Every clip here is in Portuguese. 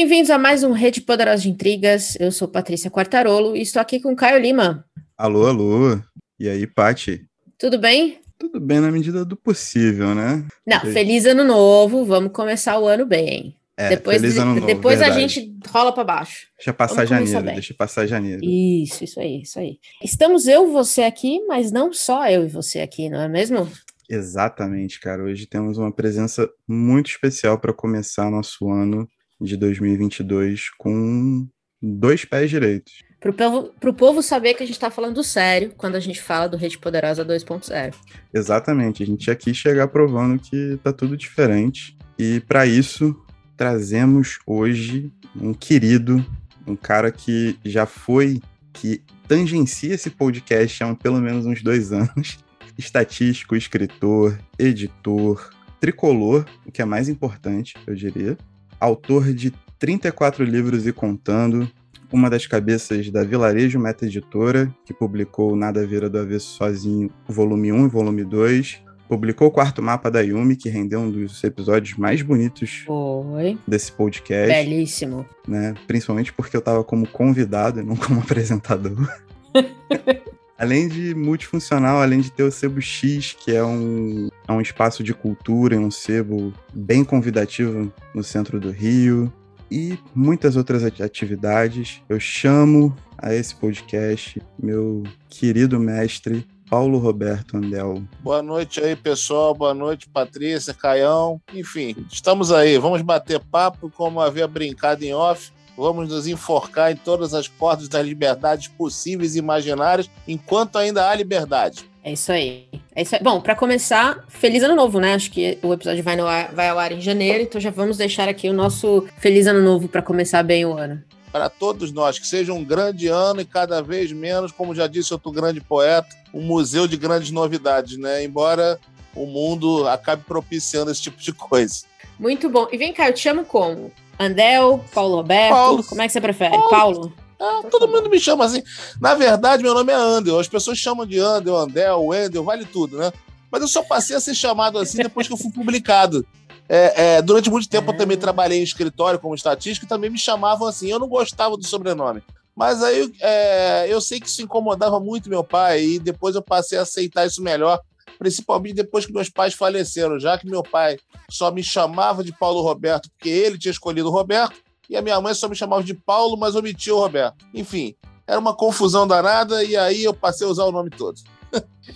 Bem-vindos a mais um Rede Poderosa de Intrigas. Eu sou Patrícia Quartarolo e estou aqui com Caio Lima. Alô, alô. E aí, Pati? Tudo bem? Tudo bem na medida do possível, né? Não, feliz ano novo. Vamos começar o ano bem. É, depois feliz ano novo, depois a gente rola para baixo. Deixa passar janeiro, bem. deixa passar janeiro. Isso, isso aí, isso aí. Estamos eu e você aqui, mas não só eu e você aqui, não é mesmo? Exatamente, cara. Hoje temos uma presença muito especial para começar nosso ano de 2022 com dois pés direitos. Pro povo, pro povo saber que a gente tá falando sério quando a gente fala do Rede Poderosa 2.0. Exatamente, a gente já quis chegar provando que tá tudo diferente. E para isso, trazemos hoje um querido, um cara que já foi, que tangencia esse podcast há pelo menos uns dois anos. Estatístico, escritor, editor, tricolor, o que é mais importante, eu diria. Autor de 34 livros e contando, uma das cabeças da Vilarejo Meta Editora, que publicou Nada Vira do Avesso Sozinho, volume 1 e volume 2. Publicou o quarto mapa da Yumi, que rendeu um dos episódios mais bonitos Foi. desse podcast, Belíssimo. né? Principalmente porque eu tava como convidado e não como apresentador. além de multifuncional, além de ter o Sebo X, que é um, é um espaço de cultura, e um sebo bem convidativo no centro do Rio, e muitas outras ati- atividades, eu chamo a esse podcast meu querido mestre Paulo Roberto Andel. Boa noite aí, pessoal. Boa noite, Patrícia, Caião. Enfim, estamos aí. Vamos bater papo, como havia brincado em off. Vamos nos enforcar em todas as cordas das liberdades possíveis e imaginárias, enquanto ainda há liberdade. É isso aí. É isso aí. Bom, para começar, feliz ano novo, né? Acho que o episódio vai, ar- vai ao ar em janeiro, então já vamos deixar aqui o nosso feliz ano novo para começar bem o ano. Para todos nós, que seja um grande ano e cada vez menos, como já disse outro grande poeta, um museu de grandes novidades, né? Embora o mundo acabe propiciando esse tipo de coisa. Muito bom. E vem cá, eu te chamo como? Andel, Paulo Roberto? Paulo. Como é que você prefere? Paulo. Paulo? Ah, todo mundo me chama assim. Na verdade, meu nome é Andel. As pessoas chamam de Andel, Andel, Wendel, vale tudo, né? Mas eu só passei a ser chamado assim depois que eu fui publicado. É, é, durante muito tempo eu também trabalhei em escritório como estatístico e também me chamavam assim. Eu não gostava do sobrenome. Mas aí é, eu sei que isso incomodava muito meu pai e depois eu passei a aceitar isso melhor, principalmente depois que meus pais faleceram, já que meu pai só me chamava de Paulo Roberto porque ele tinha escolhido o Roberto e a minha mãe só me chamava de Paulo, mas omitia o Roberto. Enfim, era uma confusão danada e aí eu passei a usar o nome todo.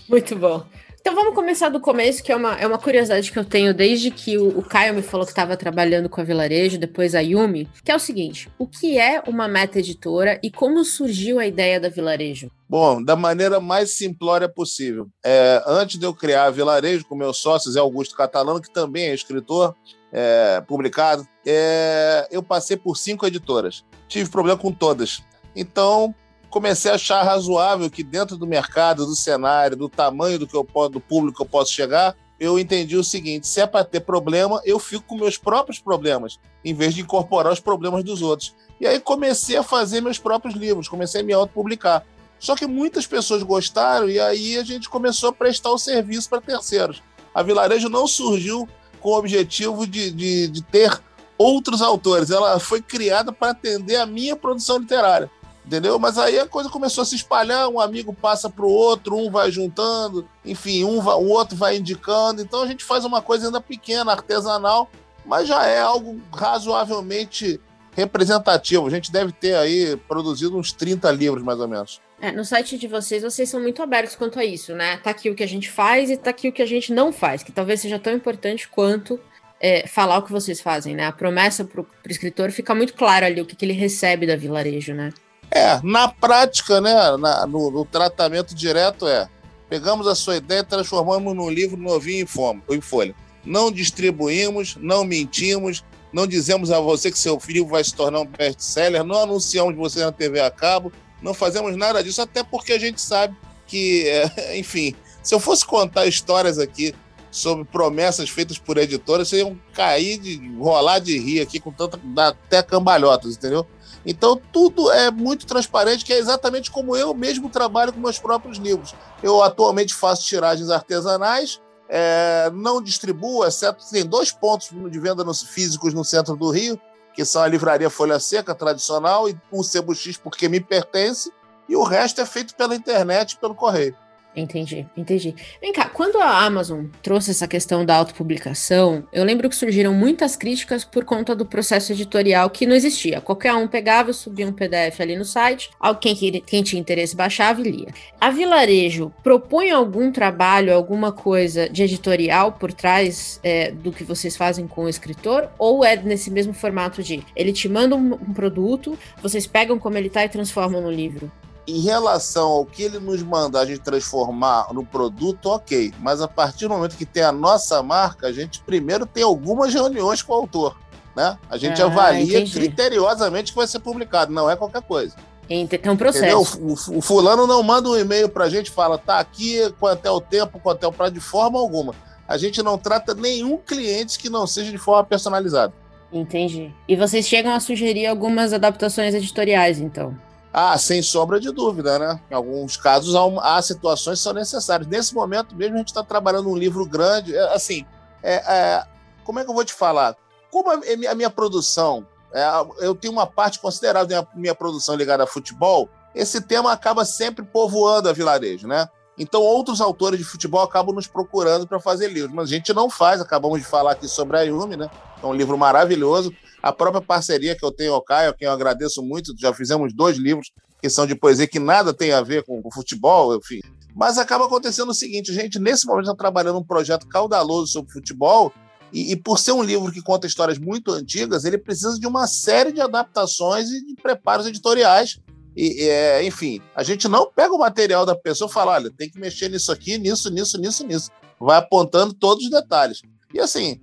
Muito bom. Então vamos começar do começo, que é uma, é uma curiosidade que eu tenho desde que o, o Caio me falou que estava trabalhando com a Vilarejo, depois a Yumi, que é o seguinte: o que é uma meta editora e como surgiu a ideia da Vilarejo? Bom, da maneira mais simplória possível. É, antes de eu criar a Vilarejo com meus sócios, é Augusto Catalano, que também é escritor, é, publicado, é, eu passei por cinco editoras. Tive problema com todas. Então, comecei a achar razoável que dentro do mercado, do cenário, do tamanho do, que eu posso, do público que eu posso chegar, eu entendi o seguinte: se é para ter problema, eu fico com meus próprios problemas, em vez de incorporar os problemas dos outros. E aí comecei a fazer meus próprios livros, comecei a me autopublicar. Só que muitas pessoas gostaram e aí a gente começou a prestar o serviço para terceiros. A Vilarejo não surgiu com o objetivo de, de, de ter outros autores, ela foi criada para atender a minha produção literária. Entendeu? Mas aí a coisa começou a se espalhar, um amigo passa para o outro, um vai juntando, enfim, um vai- o outro vai indicando. Então a gente faz uma coisa ainda pequena, artesanal, mas já é algo razoavelmente representativo. A gente deve ter aí produzido uns 30 livros, mais ou menos. É, no site de vocês, vocês são muito abertos quanto a isso, né? Tá aqui o que a gente faz e tá aqui o que a gente não faz, que talvez seja tão importante quanto é, falar o que vocês fazem, né? A promessa pro, pro escritor fica muito clara ali o que, que ele recebe da Vilarejo, né? É, na prática, né, na- no, no tratamento direto é, pegamos a sua ideia e transformamos num livro novinho em, folha. Não distribuímos, não mentimos, não dizemos a você que seu livro vai se tornar um best-seller, não anunciamos você na TV a cabo, não fazemos nada disso, até porque a gente sabe que, é, enfim, se eu fosse contar histórias aqui sobre promessas feitas por editoras, vocês iam cair, de, rolar de rir aqui com tanta, até cambalhotas, entendeu? Então, tudo é muito transparente, que é exatamente como eu mesmo trabalho com meus próprios livros. Eu atualmente faço tiragens artesanais, é, não distribuo, exceto tem dois pontos de venda nos, físicos no centro do Rio, que são a livraria Folha Seca tradicional e o Sebo X porque me pertence, e o resto é feito pela internet e pelo correio. Entendi, entendi. Vem cá, quando a Amazon trouxe essa questão da autopublicação, eu lembro que surgiram muitas críticas por conta do processo editorial que não existia. Qualquer um pegava, subia um PDF ali no site, alguém que, quem tinha interesse baixava e lia. A Vilarejo propõe algum trabalho, alguma coisa de editorial por trás é, do que vocês fazem com o escritor? Ou é nesse mesmo formato de ele te manda um, um produto, vocês pegam como ele está e transformam no livro? Em relação ao que ele nos manda a gente transformar no produto, ok. Mas a partir do momento que tem a nossa marca, a gente primeiro tem algumas reuniões com o autor. Né? A gente ah, avalia entendi. criteriosamente que vai ser publicado, não é qualquer coisa. Tem um processo. O, o, fulano não manda um e-mail para a gente fala, tá aqui, quanto é o tempo, quanto é o prazo, de forma alguma. A gente não trata nenhum cliente que não seja de forma personalizada. Entendi. E vocês chegam a sugerir algumas adaptações editoriais, então? Ah, sem sombra de dúvida, né? Em alguns casos há, há situações que são necessárias. Nesse momento mesmo a gente está trabalhando um livro grande. É, assim, é, é, como é que eu vou te falar? Como a, a minha produção, é, eu tenho uma parte considerável da minha, minha produção ligada a futebol, esse tema acaba sempre povoando a vilarejo, né? Então, outros autores de futebol acabam nos procurando para fazer livros, mas a gente não faz. Acabamos de falar aqui sobre a Yumi, né? É um livro maravilhoso. A própria parceria que eu tenho ao Caio, a quem eu agradeço muito, já fizemos dois livros que são de poesia que nada tem a ver com, com futebol, enfim. Mas acaba acontecendo o seguinte, gente, nesse momento está trabalhando um projeto caudaloso sobre futebol e, e, por ser um livro que conta histórias muito antigas, ele precisa de uma série de adaptações e de preparos editoriais. E, é, enfim, a gente não pega o material da pessoa e fala, olha, tem que mexer nisso aqui, nisso, nisso, nisso, nisso. Vai apontando todos os detalhes. E assim,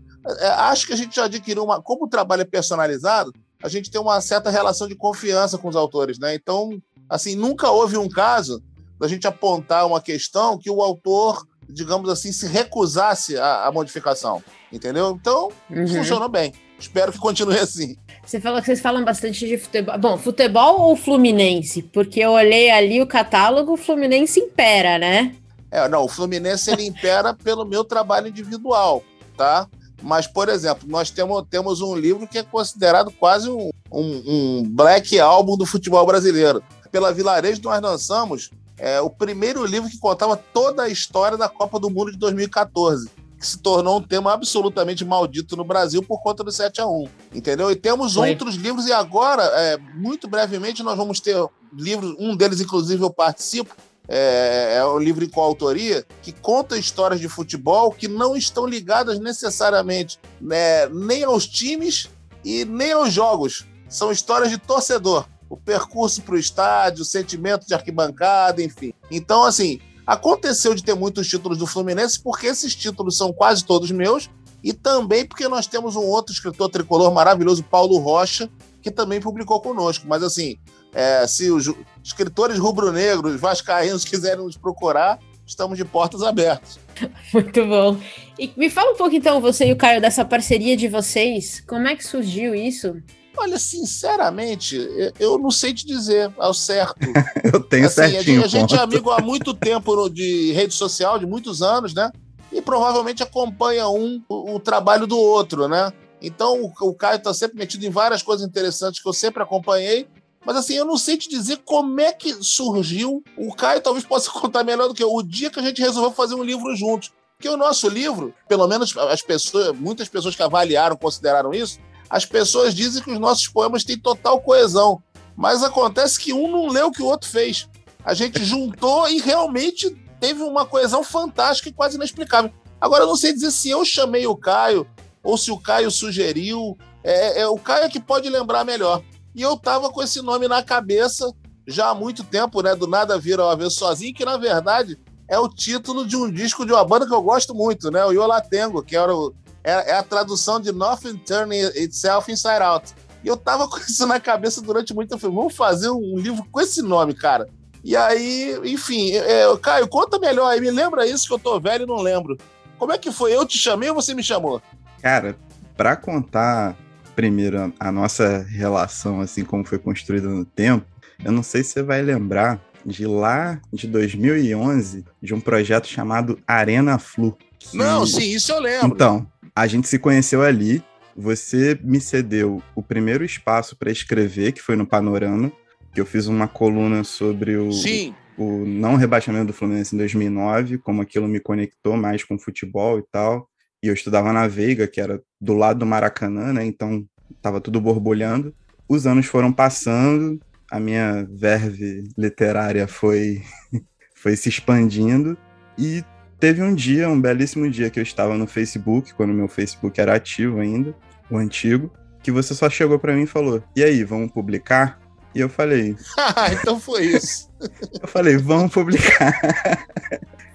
acho que a gente já adquiriu uma. Como o trabalho é personalizado, a gente tem uma certa relação de confiança com os autores, né? Então, assim, nunca houve um caso da gente apontar uma questão que o autor, digamos assim, se recusasse à, modificação, entendeu? Então, uhum. funcionou bem. Espero que continue assim. Você falou que vocês falam bastante de futebol. Bom, futebol ou Fluminense? Porque eu olhei ali o catálogo, o Fluminense impera, né? É, não, o Fluminense ele impera pelo meu trabalho individual, tá? Mas, por exemplo, nós temos, temos um livro que é considerado quase um, um, um black album do futebol brasileiro. Pela Vilarejo, nós lançamos é, o primeiro livro que contava toda a história da Copa do Mundo de 2014 que se tornou um tema absolutamente maldito no Brasil por conta do 7 a 1 entendeu? E temos Foi. outros livros, e agora, é, muito brevemente, nós vamos ter livros, um deles, inclusive, eu participo, é, é um livro com autoria que conta histórias de futebol que não estão ligadas necessariamente né, nem aos times e nem aos jogos. São histórias de torcedor. O percurso para o estádio, o sentimento de arquibancada, enfim. Então, assim, aconteceu de ter muitos títulos do Fluminense porque esses títulos são quase todos meus e também porque nós temos um outro escritor tricolor maravilhoso, Paulo Rocha, que também publicou conosco. Mas, assim, é, se os escritores rubro-negros, vascaínos quiserem nos procurar, estamos de portas abertas. Muito bom. E me fala um pouco, então, você e o Caio, dessa parceria de vocês. Como é que surgiu isso? Olha, sinceramente, eu não sei te dizer ao certo. eu tenho assim, certinho. A gente, a gente é amigo há muito tempo de rede social, de muitos anos, né? E provavelmente acompanha um o, o trabalho do outro, né? Então o, o Caio está sempre metido em várias coisas interessantes que eu sempre acompanhei mas assim, eu não sei te dizer como é que surgiu. O Caio talvez possa contar melhor do que eu. O dia que a gente resolveu fazer um livro juntos. Porque o nosso livro, pelo menos as pessoas, muitas pessoas que avaliaram, consideraram isso, as pessoas dizem que os nossos poemas têm total coesão. Mas acontece que um não leu o que o outro fez. A gente juntou e realmente teve uma coesão fantástica e quase inexplicável. Agora, eu não sei dizer se eu chamei o Caio ou se o Caio sugeriu. É, é o Caio é que pode lembrar melhor. E eu tava com esse nome na cabeça já há muito tempo, né? Do Nada Vira ao Avesso Sozinho, que na verdade é o título de um disco de uma banda que eu gosto muito, né? O Yolatengo, que era o, é, é, a tradução de Nothing Turning Itself Inside Out. E eu tava com isso na cabeça durante muito tempo. Vamos fazer um livro com esse nome, cara. E aí, enfim, é, Caio, conta melhor aí, me lembra isso que eu tô velho e não lembro. Como é que foi? Eu te chamei ou você me chamou? Cara, para contar primeiro a nossa relação, assim como foi construída no tempo, eu não sei se você vai lembrar de lá de 2011, de um projeto chamado Arena Flu. Que... Não, sim, isso eu lembro. Então, a gente se conheceu ali você me cedeu o primeiro espaço para escrever, que foi no Panorama, que eu fiz uma coluna sobre o, Sim. o não rebaixamento do Fluminense em 2009, como aquilo me conectou mais com futebol e tal. E eu estudava na Veiga, que era do lado do Maracanã, né? Então tava tudo borbulhando. Os anos foram passando, a minha verve literária foi foi se expandindo e teve um dia, um belíssimo dia que eu estava no Facebook, quando meu Facebook era ativo ainda, o antigo, que você só chegou para mim e falou: "E aí, vamos publicar?" E eu falei: Ah, então foi isso. Eu falei: "Vamos publicar."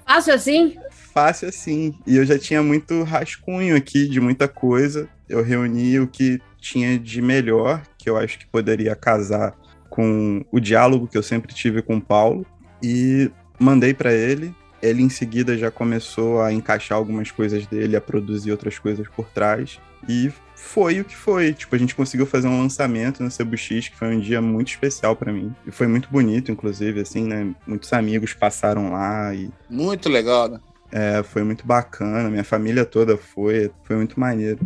Fácil assim? Fácil assim. E eu já tinha muito rascunho aqui de muita coisa. Eu reuni o que tinha de melhor, que eu acho que poderia casar com o diálogo que eu sempre tive com o Paulo e mandei para ele. Ele em seguida já começou a encaixar algumas coisas dele, a produzir outras coisas por trás. E foi o que foi. Tipo, a gente conseguiu fazer um lançamento no Cebux, que foi um dia muito especial para mim. E foi muito bonito, inclusive, assim, né? Muitos amigos passaram lá e. Muito legal, né? É, foi muito bacana. Minha família toda foi. Foi muito maneiro.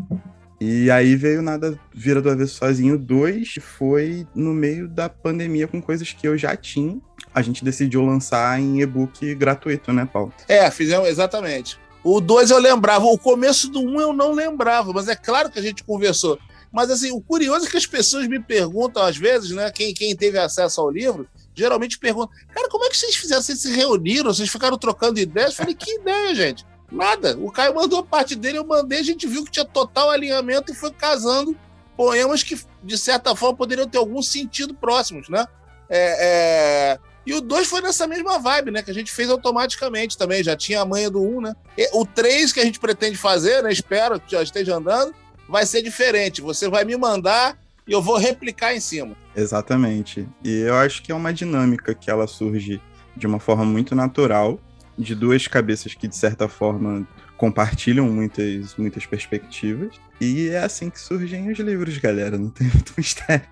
E aí veio Nada Vira do Avesso Sozinho 2, foi no meio da pandemia com coisas que eu já tinha. A gente decidiu lançar em e-book gratuito, né, Paulo? É, fizemos exatamente. O 2 eu lembrava, o começo do 1 um eu não lembrava, mas é claro que a gente conversou. Mas assim, o curioso é que as pessoas me perguntam às vezes, né, quem, quem teve acesso ao livro, geralmente pergunta, cara, como é que vocês fizeram? Vocês se reuniram, vocês ficaram trocando ideias? Eu falei, que ideia, gente? Nada. O Caio mandou parte dele, eu mandei, a gente viu que tinha total alinhamento e foi casando poemas que, de certa forma, poderiam ter algum sentido próximos, né? É, é... E o 2 foi nessa mesma vibe, né? Que a gente fez automaticamente também, já tinha a manha do 1, um, né? E o 3 que a gente pretende fazer, né? Espero que já esteja andando, vai ser diferente. Você vai me mandar e eu vou replicar em cima. Exatamente. E eu acho que é uma dinâmica que ela surge de uma forma muito natural de duas cabeças que, de certa forma, compartilham muitas, muitas perspectivas. E é assim que surgem os livros, galera. Não tem muito mistério.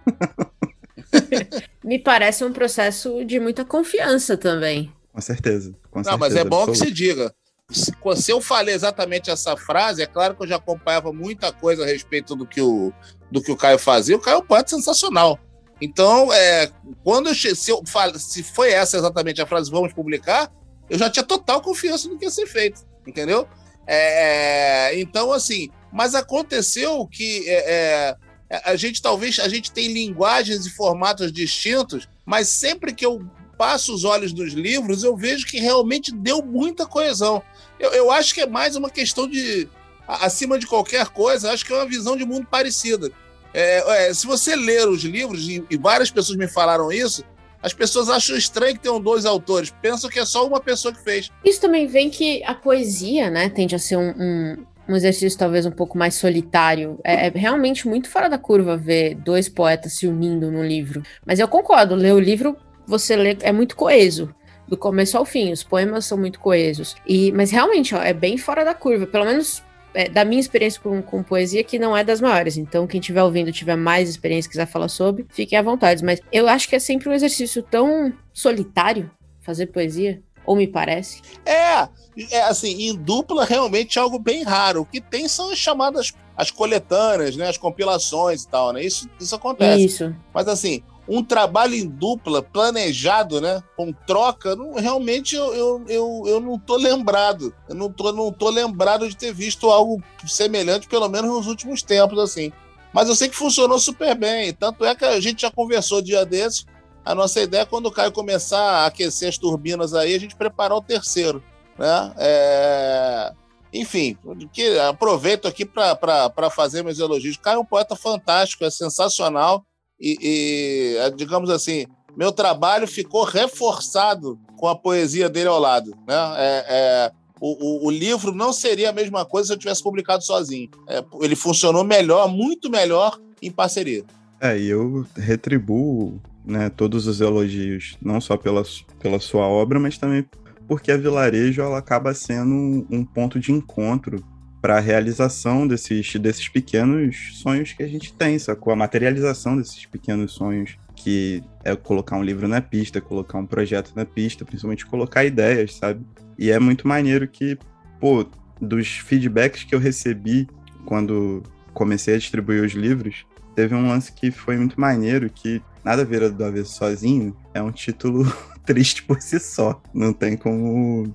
Me parece um processo de muita confiança também. Com certeza. Com Não, certeza, mas é bom que se diga. Se, eu falei exatamente essa frase, é claro que eu já acompanhava muita coisa a respeito do que o, do que o Caio fazia. O Caio é um poeta sensacional. Então, é, quando eu, se, eu se foi essa exatamente a frase, vamos publicar, eu já tinha total confiança no que ia ser feito, entendeu? É, então, assim, mas aconteceu que é, é, a gente talvez a gente tem linguagens e formatos distintos, mas sempre que eu passo os olhos nos livros, eu vejo que realmente deu muita coesão. Eu, eu acho que é mais uma questão de, acima de qualquer coisa, acho que é uma visão de mundo parecida. É, é, se você ler os livros, e, e várias pessoas me falaram isso, as pessoas acham estranho que tenham dois autores, pensam que é só uma pessoa que fez. Isso também vem que a poesia, né, tende a ser um, um, um exercício talvez um pouco mais solitário. É, é realmente muito fora da curva ver dois poetas se unindo num livro. Mas eu concordo, ler o livro, você lê, é muito coeso. Do começo ao fim, os poemas são muito coesos. E, mas realmente, ó, é bem fora da curva. Pelo menos é, da minha experiência com, com poesia, que não é das maiores. Então, quem estiver ouvindo, tiver mais experiência, quiser falar sobre, fiquem à vontade. Mas eu acho que é sempre um exercício tão solitário fazer poesia. Ou me parece. É, é assim, em dupla realmente é algo bem raro. O que tem são as chamadas as coletâneas, né, as compilações e tal, né? Isso, isso acontece. Isso. Mas assim, um trabalho em dupla, planejado, né? Com troca, não, realmente eu, eu, eu, eu não tô lembrado. Eu não tô, não tô lembrado de ter visto algo semelhante, pelo menos nos últimos tempos, assim. Mas eu sei que funcionou super bem. Tanto é que a gente já conversou dia desses. A nossa ideia é quando o Caio começar a aquecer as turbinas aí, a gente preparar o terceiro. Né? É... Enfim, que, aproveito aqui para fazer meus elogios. Caio é um poeta fantástico, é sensacional e, e, digamos assim, meu trabalho ficou reforçado com a poesia dele ao lado. Né? É, é, o, o, o, livro não seria a mesma coisa se eu tivesse publicado sozinho. É, ele funcionou melhor, muito melhor, em parceria. É, e eu retribuo né, todos os elogios, não só pela, pela sua obra, mas também porque a Vilarejo ela acaba sendo um, um ponto de encontro para a realização desses, desses pequenos sonhos que a gente tem, sacou? A materialização desses pequenos sonhos, que é colocar um livro na pista, colocar um projeto na pista, principalmente colocar ideias, sabe? E é muito maneiro que, pô, dos feedbacks que eu recebi quando comecei a distribuir os livros, teve um lance que foi muito maneiro, que Nada Vira do Avesso Sozinho é um título triste por si só. Não tem como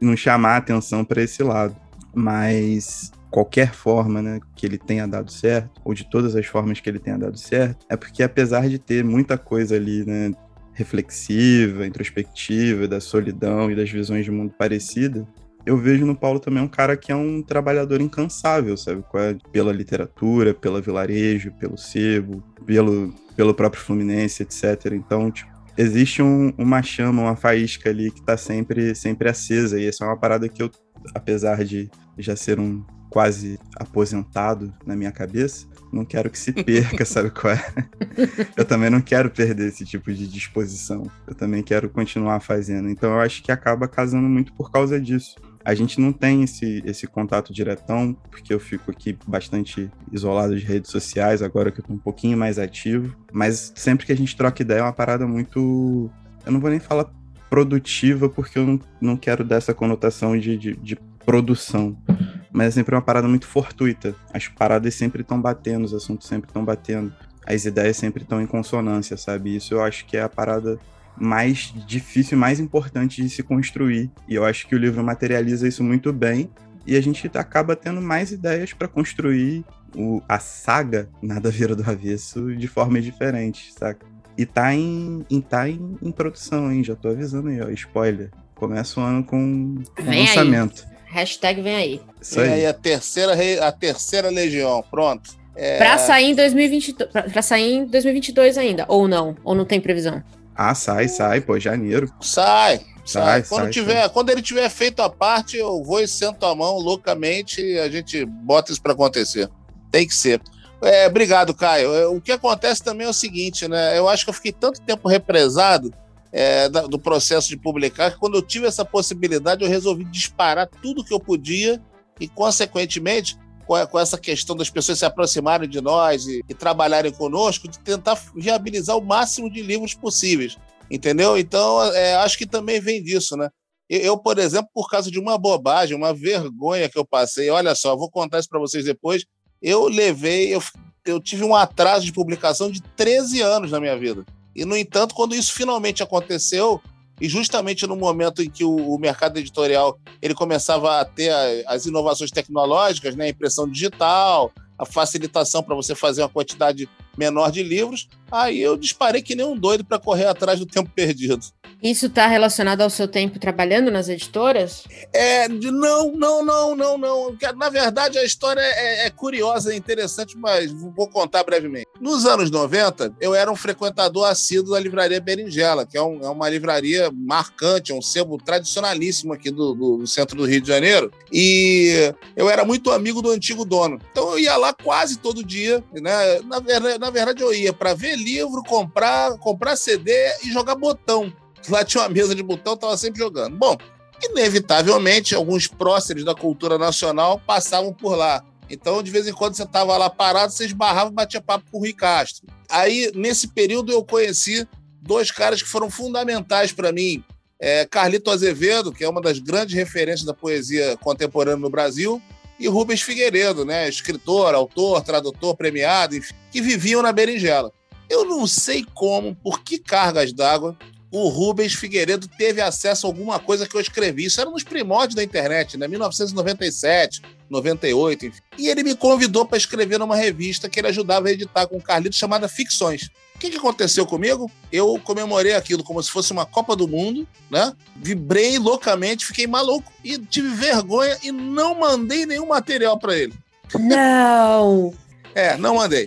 não chamar atenção para esse lado. Mas qualquer forma né, que ele tenha dado certo, ou de todas as formas que ele tenha dado certo, é porque apesar de ter muita coisa ali, né, reflexiva, introspectiva, da solidão e das visões de mundo parecida, eu vejo no Paulo também um cara que é um trabalhador incansável, sabe? Pela literatura, pela vilarejo, pelo sebo, pelo, pelo próprio Fluminense, etc. Então, tipo, existe um, uma chama, uma faísca ali que tá sempre, sempre acesa. E essa é uma parada que eu, apesar de já ser um quase aposentado na minha cabeça, não quero que se perca, sabe qual é? Eu também não quero perder esse tipo de disposição. Eu também quero continuar fazendo. Então eu acho que acaba casando muito por causa disso. A gente não tem esse, esse contato diretão, porque eu fico aqui bastante isolado de redes sociais, agora que eu tô um pouquinho mais ativo. Mas sempre que a gente troca ideia é uma parada muito. Eu não vou nem falar produtiva, porque eu não, não quero dessa conotação de, de, de produção. Mas é sempre uma parada muito fortuita. As paradas sempre estão batendo, os assuntos sempre estão batendo. As ideias sempre estão em consonância, sabe? Isso eu acho que é a parada mais difícil e mais importante de se construir. E eu acho que o livro materializa isso muito bem. E a gente acaba tendo mais ideias para construir o, a saga Nada Vira do Avesso de formas diferentes, saca? E tá em, em tá em, em, produção, hein? Já tô avisando aí, ó. Spoiler. Começa o ano com, com lançamento. Aí. Hashtag vem aí. Isso aí. aí a terceira, a terceira legião, pronto. É... Pra sair em 2022, pra, pra sair em 2022 ainda, ou não? Ou não tem previsão? Ah, sai, sai, pô, janeiro. Sai, sai. sai quando, sai, tiver, sai. quando ele tiver feito a parte, eu vou e sento a mão loucamente e a gente bota isso para acontecer. Tem que ser. É, obrigado, Caio. É, o que acontece também é o seguinte, né? Eu acho que eu fiquei tanto tempo represado é, do processo de publicar que quando eu tive essa possibilidade, eu resolvi disparar tudo que eu podia e, consequentemente, com, essa questão das pessoas se aproximarem de nós e, e trabalharem conosco, de tentar viabilizar o máximo de livros possíveis, entendeu? Então, é, acho que também vem disso, né? Eu, por exemplo, por causa de uma bobagem, uma vergonha que eu passei, olha só, vou contar isso para vocês depois. Eu levei, eu, eu tive um atraso de publicação de 13 anos na minha vida. E, no entanto, quando isso finalmente aconteceu, e justamente no momento em que o, o mercado editorial ele começava a ter a, as inovações tecnológicas, né, a impressão digital, a facilitação para você fazer uma quantidade menor de livros, aí eu disparei que nem um doido para correr atrás do tempo perdido. Isso está relacionado ao seu tempo trabalhando nas editoras? É, não, não, não, não, não. Na verdade, a história é, é curiosa, é interessante, mas vou contar brevemente. Nos anos 90, eu era um frequentador assíduo da livraria Berinjela, que é, um, é uma livraria marcante, é um sebo tradicionalíssimo aqui do, do, centro do Rio de Janeiro. E eu era muito amigo do antigo dono. Então eu ia lá quase todo dia. Né? Na, na verdade, eu ia para ver livro, comprar, comprar CD e jogar botão. Lá tinha uma mesa de botão, tava sempre jogando. Bom, inevitavelmente, alguns próceres da cultura nacional passavam por lá. Então, de vez em quando, você estava lá parado, você esbarrava e batia papo com o Rui Castro. Aí, nesse período, eu conheci dois caras que foram fundamentais para mim. É, Carlito Azevedo, que é uma das grandes referências da poesia contemporânea no Brasil, e Rubens Figueiredo, né, escritor, autor, tradutor, premiado, enfim, que viviam na berinjela. Eu não sei como, por que cargas d'água, o Rubens Figueiredo teve acesso a alguma coisa que eu escrevi. Isso era nos primórdios da internet, né? 1997, 98, enfim. E ele me convidou para escrever numa revista que ele ajudava a editar com o Carlito, chamada Ficções. O que, que aconteceu comigo? Eu comemorei aquilo como se fosse uma Copa do Mundo, né? Vibrei loucamente, fiquei maluco e tive vergonha e não mandei nenhum material para ele. Não! é, não mandei.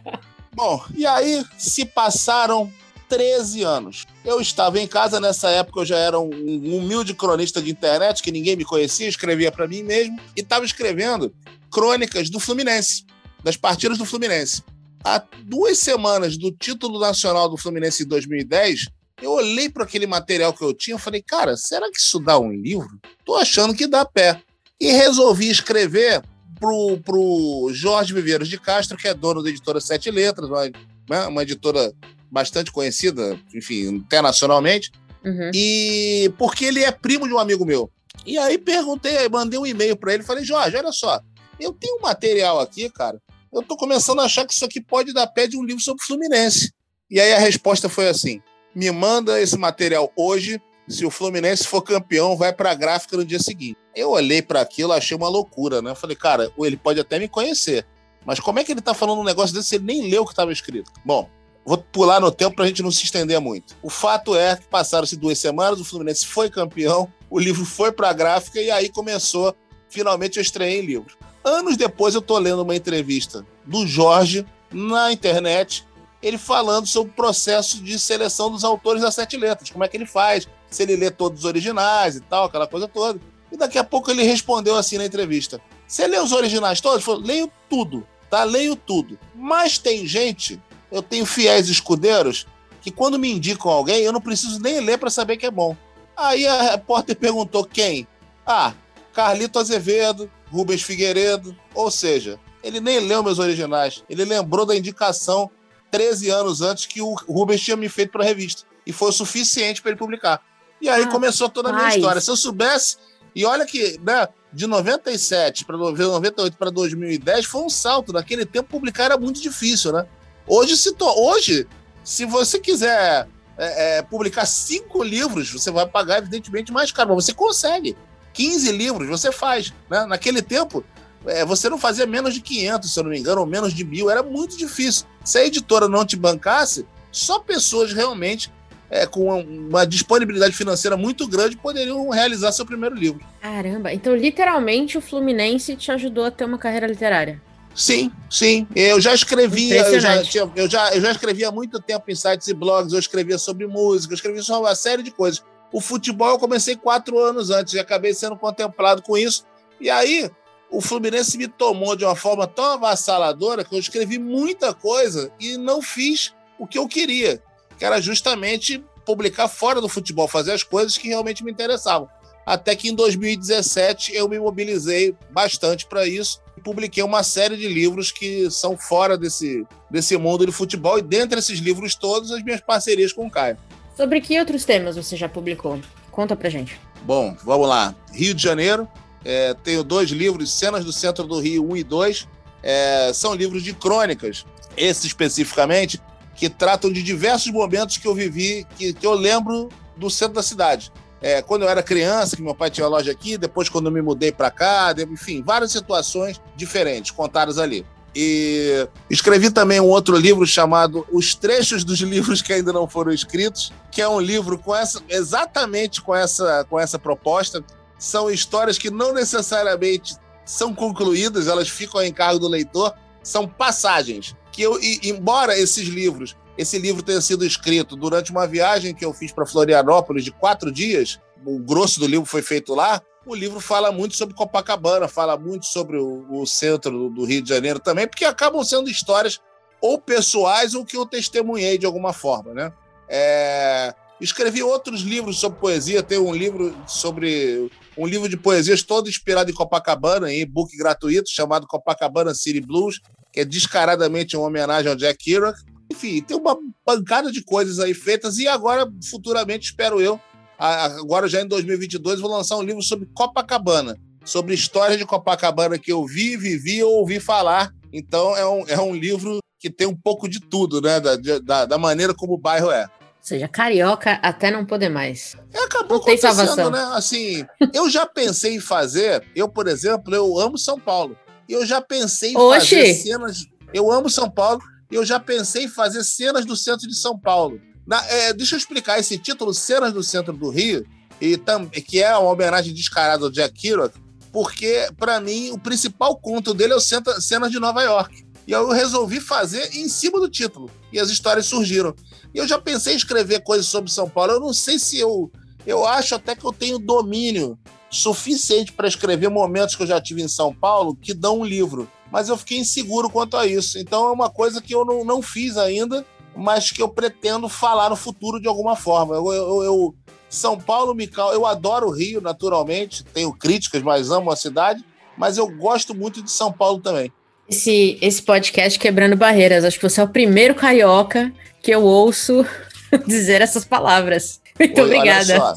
Bom, e aí se passaram 13 anos. Eu estava em casa nessa época, eu já era um, humilde cronista de internet, que ninguém me conhecia, escrevia para mim mesmo, e estava escrevendo crônicas do Fluminense, das partidas do Fluminense. Há duas semanas do título nacional do Fluminense em 2010, eu olhei para aquele material que eu tinha e falei, cara, será que isso dá um livro? Tô achando que dá pé. E resolvi escrever pro, pro Jorge Viveiros de Castro, que é dono da editora Sete Letras, uma, né, uma editora bastante conhecida, enfim, internacionalmente, uhum. e porque ele é primo de um amigo meu. E aí perguntei, mandei um e-mail para ele, falei, Jorge, olha só, eu tenho um material aqui, cara, eu tô começando a achar que isso aqui pode dar pé de um livro sobre o Fluminense. E aí a resposta foi assim: me manda esse material hoje. Se o Fluminense for campeão, vai para a gráfica no dia seguinte. Eu olhei para aquilo, achei uma loucura, né? Falei, cara, ele pode até me conhecer, mas como é que ele tá falando um negócio desse se ele nem leu o que estava escrito? Bom, vou pular no tempo para a gente não se estender muito. O fato é que passaram-se duas semanas, o Fluminense foi campeão, o livro foi para a gráfica e aí começou, finalmente eu estreiei em livro. Anos depois eu tô lendo uma entrevista do Jorge na internet ele falando sobre o processo de seleção dos autores das sete letras, como é que ele faz, se ele lê todos os originais e tal, aquela coisa toda. E daqui a pouco ele respondeu assim na entrevista: Você lê os originais todos? Ele falou: Leio tudo, tá? Leio tudo. Mas tem gente, eu tenho fiéis escudeiros, que quando me indicam alguém, eu não preciso nem ler para saber que é bom. Aí a repórter perguntou quem? Ah, Carlito Azevedo, Rubens Figueiredo. Ou seja, ele nem leu meus originais. Ele lembrou da indicação 13 anos antes que o Rubens tinha me feito para a revista. E foi o suficiente para ele publicar. E aí ah, começou toda a minha história. Se eu soubesse, e olha que, né, de 97 para 98 para 2010 foi um salto. Naquele tempo publicar era muito difícil, né? Hoje, se, to... Hoje, se você quiser é, é, publicar cinco livros, você vai pagar, evidentemente, mais caro, mas você consegue. 15 livros, você faz. Né? Naquele tempo, é, você não fazia menos de 500, se eu não me engano, ou menos de mil. Era muito difícil. Se a editora não te bancasse, só pessoas realmente é, com uma, disponibilidade financeira muito grande poderiam realizar seu primeiro livro. Caramba, então literalmente o Fluminense te ajudou a ter uma carreira literária. Sim, sim. Eu já escrevia, eu já, tinha, eu, já, eu já escrevia há muito tempo em sites e blogs, eu escrevia sobre música, eu escrevia sobre uma série de coisas. O futebol eu comecei quatro anos antes e acabei sendo contemplado com isso. E aí, o Fluminense me tomou de uma forma tão avassaladora que eu escrevi muita coisa e não fiz o que eu queria, que era justamente publicar fora do futebol, fazer as coisas que realmente me interessavam. Até que em 2017 eu me mobilizei bastante para isso publiquei uma série de livros que são fora desse, desse mundo de futebol e dentre esses livros todos as minhas parcerias com o Caio. Sobre que outros temas você já publicou? Conta pra gente. Bom, vamos lá. Rio de Janeiro, é, tenho dois livros, Cenas do Centro do Rio 1 e 2. É, são livros de crônicas, esses especificamente, que tratam de diversos momentos que eu vivi, que, que eu lembro do centro da cidade. É, quando eu era criança, que meu pai tinha loja aqui, depois quando eu me mudei para cá, enfim, várias situações diferentes contadas ali. E escrevi também um outro livro chamado Os Trechos dos Livros que Ainda Não Foram Escritos, que é um livro com essa, exatamente com essa, com essa proposta são histórias que não necessariamente são concluídas, elas ficam em encargo do leitor, são passagens. Que eu, e, embora esses livros, esse livro tenha sido escrito durante uma viagem que eu fiz para Florianópolis de quatro dias, o grosso do livro foi feito lá. O livro fala muito sobre Copacabana, fala muito sobre o, o centro do Rio de Janeiro também, porque acabam sendo histórias ou pessoais ou que eu testemunhei de alguma forma, né? É, Escrevi outros livros sobre poesia. Tem um livro sobre um livro de poesias todo inspirado em Copacabana, em e-book gratuito, chamado Copacabana City Blues, que é descaradamente uma homenagem ao Jack Kerouac. Enfim, tem uma pancada de coisas aí feitas e agora, futuramente, espero eu, agora já em 2022, vou lançar um livro sobre Copacabana, sobre histórias de Copacabana que eu vi, vivi ou ouvi falar. Então, é um, é um livro que tem um pouco de tudo, né? Da, da, da maneira como o bairro é seja, carioca até não poder mais. É, acabou não tem salvação. né? Assim, eu já pensei em fazer, eu, por exemplo, eu amo São Paulo. E eu já pensei em Oxi. fazer cenas. Eu amo São Paulo eu já pensei em fazer cenas do centro de São Paulo. Na, é, deixa eu explicar esse título, Cenas do Centro do Rio, e tam, que é uma homenagem descarada ao Jack Kerouac, porque, para mim, o principal conto dele é o Cenas de Nova York. E eu resolvi fazer em cima do título. E as histórias surgiram. E eu já pensei em escrever coisas sobre São Paulo. Eu não sei se eu. Eu acho até que eu tenho domínio suficiente para escrever momentos que eu já tive em São Paulo que dão um livro. Mas eu fiquei inseguro quanto a isso. Então é uma coisa que eu não, não fiz ainda, mas que eu pretendo falar no futuro de alguma forma. Eu, eu, eu São Paulo me Eu adoro o Rio, naturalmente. Tenho críticas, mas amo a cidade. Mas eu gosto muito de São Paulo também. Esse, esse podcast Quebrando Barreiras. Acho que você é o primeiro carioca que eu ouço dizer essas palavras. Muito Oi, obrigada.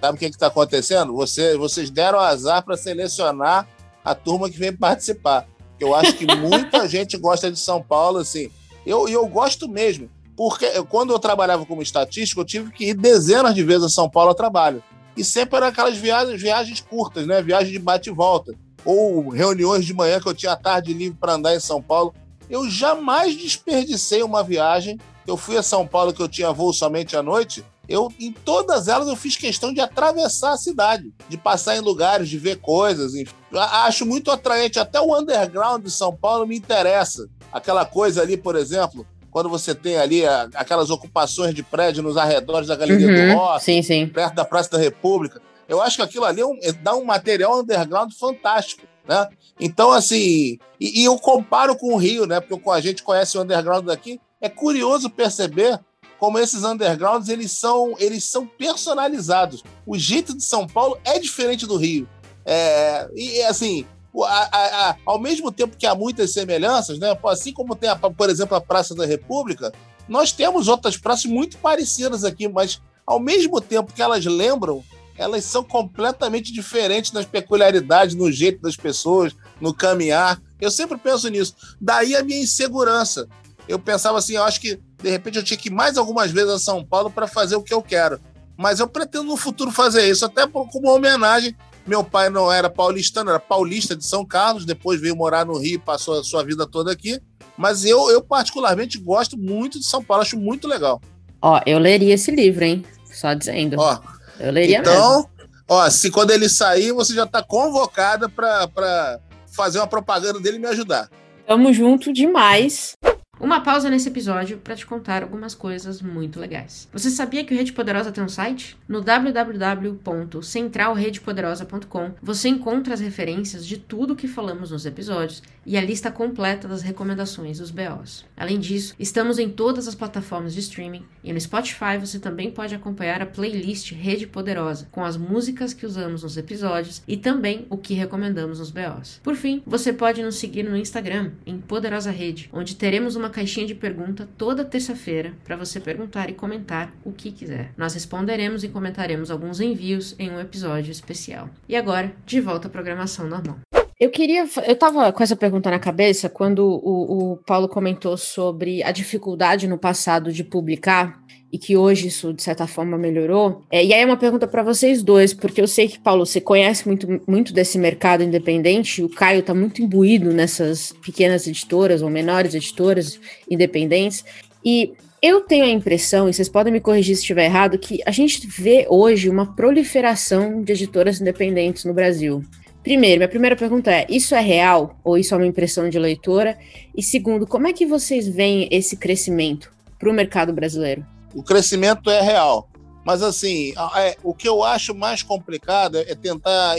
Sabe o que está acontecendo? Você, vocês deram azar para selecionar a turma que vem participar. Eu acho que muita gente gosta de São Paulo, assim. Eu, eu gosto mesmo, porque quando eu trabalhava como estatístico, eu tive que ir dezenas de vezes a São Paulo a trabalho. E sempre eram aquelas viagens, viagens curtas, né? Viagens de bate e volta. Ou reuniões de manhã que eu tinha tarde livre para andar em São Paulo. Eu jamais desperdicei uma viagem. Eu fui a São Paulo que eu tinha voo somente à noite eu em todas elas eu fiz questão de atravessar a cidade, de passar em lugares, de ver coisas. Enfim. Acho muito atraente. Até o underground de São Paulo me interessa. Aquela coisa ali, por exemplo, quando você tem ali aquelas ocupações de prédio nos arredores da Galeria uhum, do Rock, sim, sim. perto da Praça da República. Eu acho que aquilo ali é um, dá um material underground fantástico. Né? Então, assim, e, e eu comparo com o Rio, né? Porque a gente conhece o underground daqui. É curioso perceber como esses undergrounds eles são, eles são personalizados. O jeito de São Paulo é diferente do Rio. É, e assim, a, a, a, ao mesmo tempo que há muitas semelhanças, né? assim como tem, por exemplo, a Praça da República, nós temos outras praças muito parecidas aqui, mas ao mesmo tempo que elas lembram, elas são completamente diferentes nas peculiaridades, no jeito das pessoas, no caminhar. Eu sempre penso nisso. Daí a minha insegurança. Eu pensava assim, eu acho que de repente eu tinha que ir mais algumas vezes a São Paulo para fazer o que eu quero. Mas eu pretendo no futuro fazer isso, até como uma homenagem. Meu pai não era paulistano, era paulista de São Carlos, depois veio morar no Rio, passou a sua vida toda aqui. Mas eu, eu particularmente gosto muito de São Paulo, acho muito legal. Ó, eu leria esse livro, hein? Só dizendo. Ó, eu leria então, mesmo. ó, se quando ele sair, você já está convocada para fazer uma propaganda dele e me ajudar. Tamo junto demais. Uma pausa nesse episódio para te contar algumas coisas muito legais. Você sabia que o Rede Poderosa tem um site? No www.centralredepoderosa.com você encontra as referências de tudo que falamos nos episódios e a lista completa das recomendações dos BOs. Além disso, estamos em todas as plataformas de streaming e no Spotify você também pode acompanhar a playlist Rede Poderosa com as músicas que usamos nos episódios e também o que recomendamos nos BOs. Por fim, você pode nos seguir no Instagram em Poderosa Rede, onde teremos uma caixinha de pergunta toda terça-feira para você perguntar e comentar o que quiser. Nós responderemos e comentaremos alguns envios em um episódio especial. E agora, de volta à programação normal. Eu queria. Eu estava com essa pergunta na cabeça quando o, o Paulo comentou sobre a dificuldade no passado de publicar e que hoje isso, de certa forma, melhorou. É, e aí é uma pergunta para vocês dois, porque eu sei que, Paulo, você conhece muito, muito desse mercado independente, o Caio está muito imbuído nessas pequenas editoras ou menores editoras independentes, e eu tenho a impressão, e vocês podem me corrigir se estiver errado, que a gente vê hoje uma proliferação de editoras independentes no Brasil. Primeiro, minha primeira pergunta é: isso é real ou isso é uma impressão de leitora? E segundo, como é que vocês veem esse crescimento para o mercado brasileiro? O crescimento é real. Mas, assim, é, o que eu acho mais complicado é tentar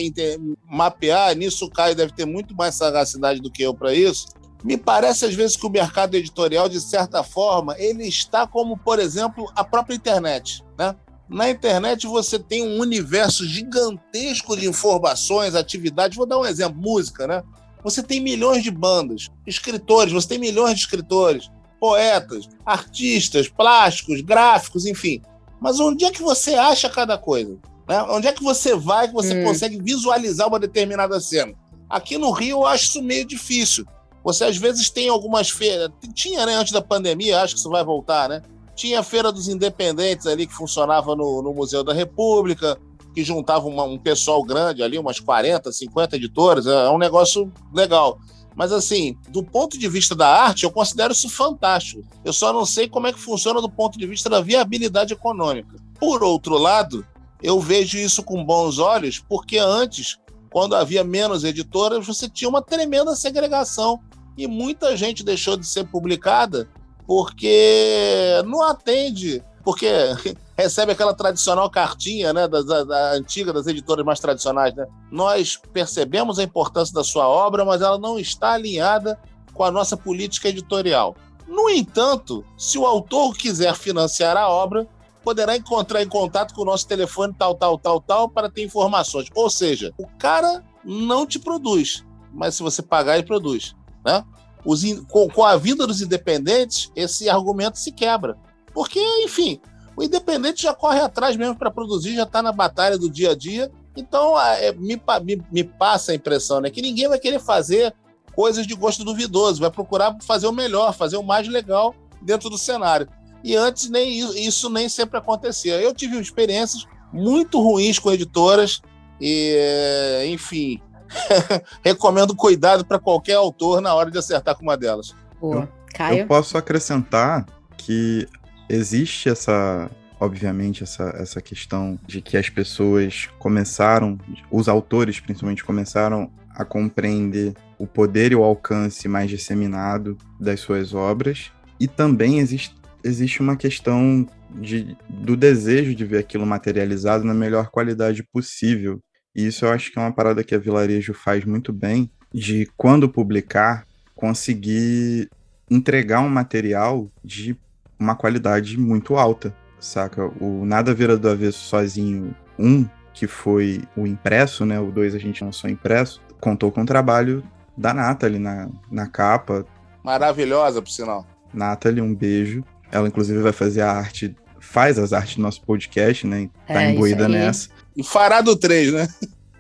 mapear, nisso o Caio deve ter muito mais sagacidade do que eu para isso. Me parece, às vezes, que o mercado editorial, de certa forma, ele está como, por exemplo, a própria internet. Né? Na internet você tem um universo gigantesco de informações, atividades. Vou dar um exemplo: música, né? Você tem milhões de bandas, escritores, você tem milhões de escritores poetas, artistas, plásticos, gráficos, enfim. Mas onde é que você acha cada coisa? Né? Onde é que você vai que você hum. consegue visualizar uma determinada cena? Aqui no Rio eu acho isso meio difícil. Você às vezes tem algumas feiras. Tinha, né, antes da pandemia, acho que isso vai voltar, né? Tinha a Feira dos Independentes ali que funcionava no, no Museu da República, que juntava uma, um pessoal grande ali, umas 40, 50 editoras. É, é um negócio legal. Mas, assim, do ponto de vista da arte, eu considero isso fantástico. Eu só não sei como é que funciona do ponto de vista da viabilidade econômica. Por outro lado, eu vejo isso com bons olhos, porque antes, quando havia menos editoras, você tinha uma tremenda segregação. E muita gente deixou de ser publicada porque não atende porque recebe aquela tradicional cartinha, né, da, da, da, antiga, das editoras mais tradicionais, né? Nós percebemos a importância da sua obra, mas ela não está alinhada com a nossa política editorial. No entanto, se o autor quiser financiar a obra, poderá encontrar em contato com o nosso telefone tal, tal, tal, tal, para ter informações. Ou seja, o cara não te produz, mas se você pagar, ele produz, né? Os, com, com a vinda dos independentes, esse argumento se quebra. Porque, enfim, o independente já corre atrás mesmo para produzir, já está na batalha do dia a dia. Então, é, me, me, me, passa a impressão né, que ninguém vai querer fazer coisas de gosto duvidoso, vai procurar fazer o melhor, fazer o mais legal dentro do cenário. E antes nem isso nem sempre acontecia. Eu tive experiências muito ruins com editoras e, enfim, recomendo cuidado para qualquer autor na hora de acertar com uma delas. Boa. Caio? Eu posso acrescentar que existe essa, obviamente, essa, essa questão de que as pessoas começaram, os autores principalmente, começaram a compreender o poder e o alcance mais disseminado das suas obras. E também existe, existe uma questão de, do desejo de ver aquilo materializado na melhor qualidade possível. E isso eu acho que é uma parada que a Vilarejo faz muito bem, de quando publicar, conseguir entregar um material de uma qualidade muito alta, saca? O Nada Vira do Avesso sozinho, um, que foi o impresso, né? O dois a gente lançou impresso, contou com o trabalho da Nathalie na, na capa. Maravilhosa, por sinal. Nathalie, um beijo. Ela, inclusive, vai fazer a arte, faz as artes do nosso podcast, né? Tá é, imbuída nessa. E fará do 3, né?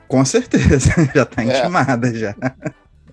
Com certeza, já tá é. intimada já.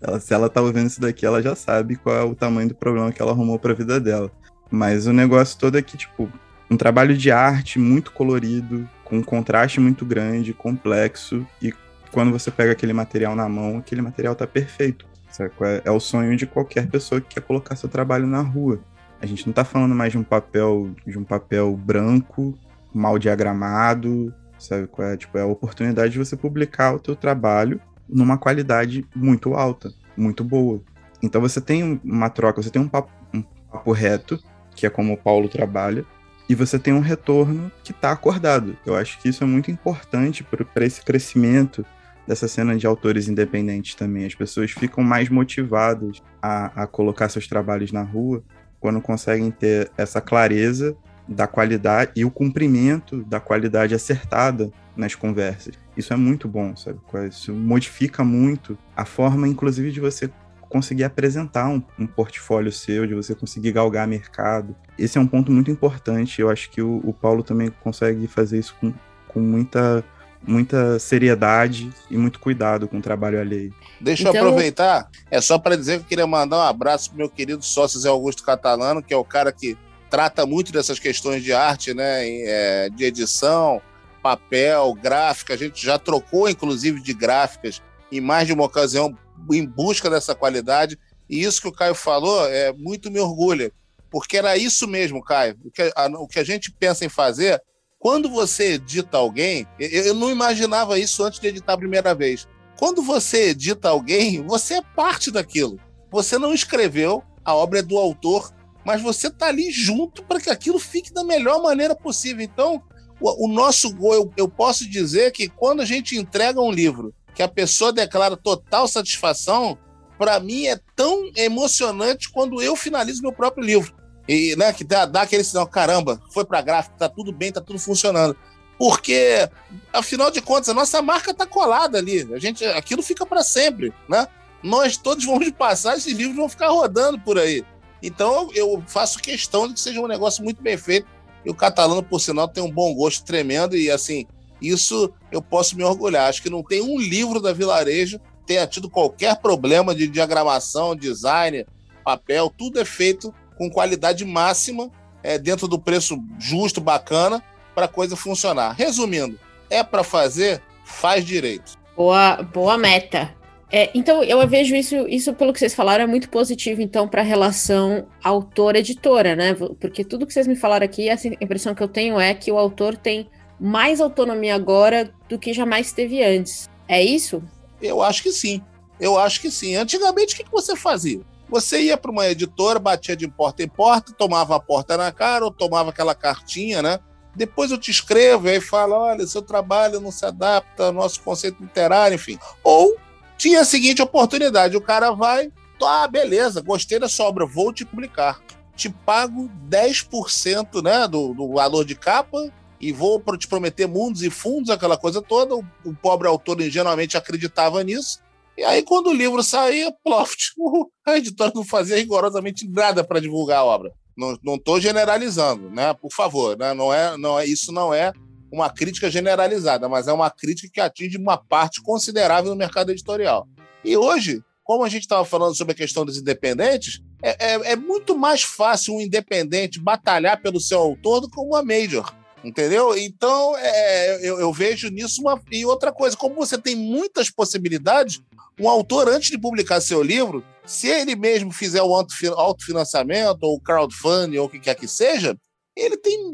Ela, se ela tá ouvindo isso daqui, ela já sabe qual é o tamanho do problema que ela arrumou pra vida dela. Mas o negócio todo é que, tipo, um trabalho de arte muito colorido, com um contraste muito grande, complexo, e quando você pega aquele material na mão, aquele material tá perfeito. É, é o sonho de qualquer pessoa que quer colocar seu trabalho na rua. A gente não tá falando mais de um papel, de um papel branco, mal diagramado, sabe? É? Tipo, é a oportunidade de você publicar o teu trabalho numa qualidade muito alta, muito boa. Então você tem uma troca, você tem um papo, um papo reto, que é como o Paulo trabalha, e você tem um retorno que está acordado. Eu acho que isso é muito importante para esse crescimento dessa cena de autores independentes também. As pessoas ficam mais motivadas a, a colocar seus trabalhos na rua quando conseguem ter essa clareza da qualidade e o cumprimento da qualidade acertada nas conversas. Isso é muito bom, sabe? Isso modifica muito a forma, inclusive, de você conseguir apresentar um, um, portfólio seu, de você conseguir galgar mercado. Esse é um ponto muito importante. Eu acho que o, o Paulo também consegue fazer isso com, com muita, muita seriedade e muito cuidado com o trabalho alheio. Deixa então... eu aproveitar, é só para dizer que eu queria mandar um abraço pro meu querido sócio Zé Augusto Catalano, que é o cara que trata muito dessas questões de arte, né, é, de edição, papel, gráfica. A gente já trocou, inclusive, de gráficas em mais de uma ocasião em busca dessa qualidade. E isso que o Caio falou é muito me orgulha, porque era isso mesmo, Caio. O que a, o que a gente pensa em fazer, quando você edita alguém, eu, eu não imaginava isso antes de editar a primeira vez. Quando você edita alguém, você é parte daquilo. Você não escreveu, a obra é do autor, mas você está ali junto para que aquilo fique da melhor maneira possível. Então, o, o nosso gol, eu, eu posso dizer que quando a gente entrega um livro que a pessoa declara total satisfação, para mim é tão emocionante quando eu finalizo meu próprio livro. E, né, que dá, dá aquele sinal, caramba, foi para gráfico, tá tudo bem, tá tudo funcionando. Porque, afinal de contas, a nossa marca tá colada ali. A gente, aquilo fica para sempre, né? Nós todos vamos passar, esses livros vão ficar rodando por aí. Então eu faço questão de que seja um negócio muito bem feito. E o catalano, por sinal, tem um bom gosto tremendo. E assim, isso eu posso me orgulhar. Acho que não tem um livro da Vilarejo tenha tido qualquer problema de diagramação, design, papel. Tudo é feito com qualidade máxima, é, dentro do preço justo, bacana, para a coisa funcionar. Resumindo, é para fazer, faz direito. Boa, boa meta. É, então, eu vejo isso, isso, pelo que vocês falaram, é muito positivo, então, para a relação autor-editora, né? Porque tudo que vocês me falaram aqui, a impressão que eu tenho é que o autor tem mais autonomia agora do que jamais teve antes. É isso? Eu acho que sim. Eu acho que sim. Antigamente, o que, você fazia? Você ia para uma editora, batia de porta em porta, tomava a porta na cara ou tomava aquela cartinha, né? Depois eu te escrevo e aí fala: olha, seu trabalho não se adapta ao nosso conceito literário, enfim. Ou tinha a seguinte oportunidade: o cara vai, ah, beleza, gostei da sua obra, vou te publicar. Te pago 10% né, do, do valor de capa e vou te prometer mundos e fundos, aquela coisa toda. O, o pobre autor ingenuamente acreditava nisso. E aí, quando o livro saía, ploft, a editora não fazia rigorosamente nada para divulgar a obra. Não estou generalizando, né? Por favor, né? Não é, não é, isso não é uma crítica generalizada, mas é uma crítica que atinge uma parte considerável do mercado editorial. E hoje, como a gente estava falando sobre a questão dos independentes, é, é, é, muito mais fácil um independente batalhar pelo seu autor do que uma major. Entendeu? Então, é, eu, eu, vejo nisso uma. E outra coisa, como você tem muitas possibilidades, um autor, antes de publicar seu livro, se ele mesmo fizer o autofinanciamento, ou crowdfunding, ou o que quer que seja, ele tem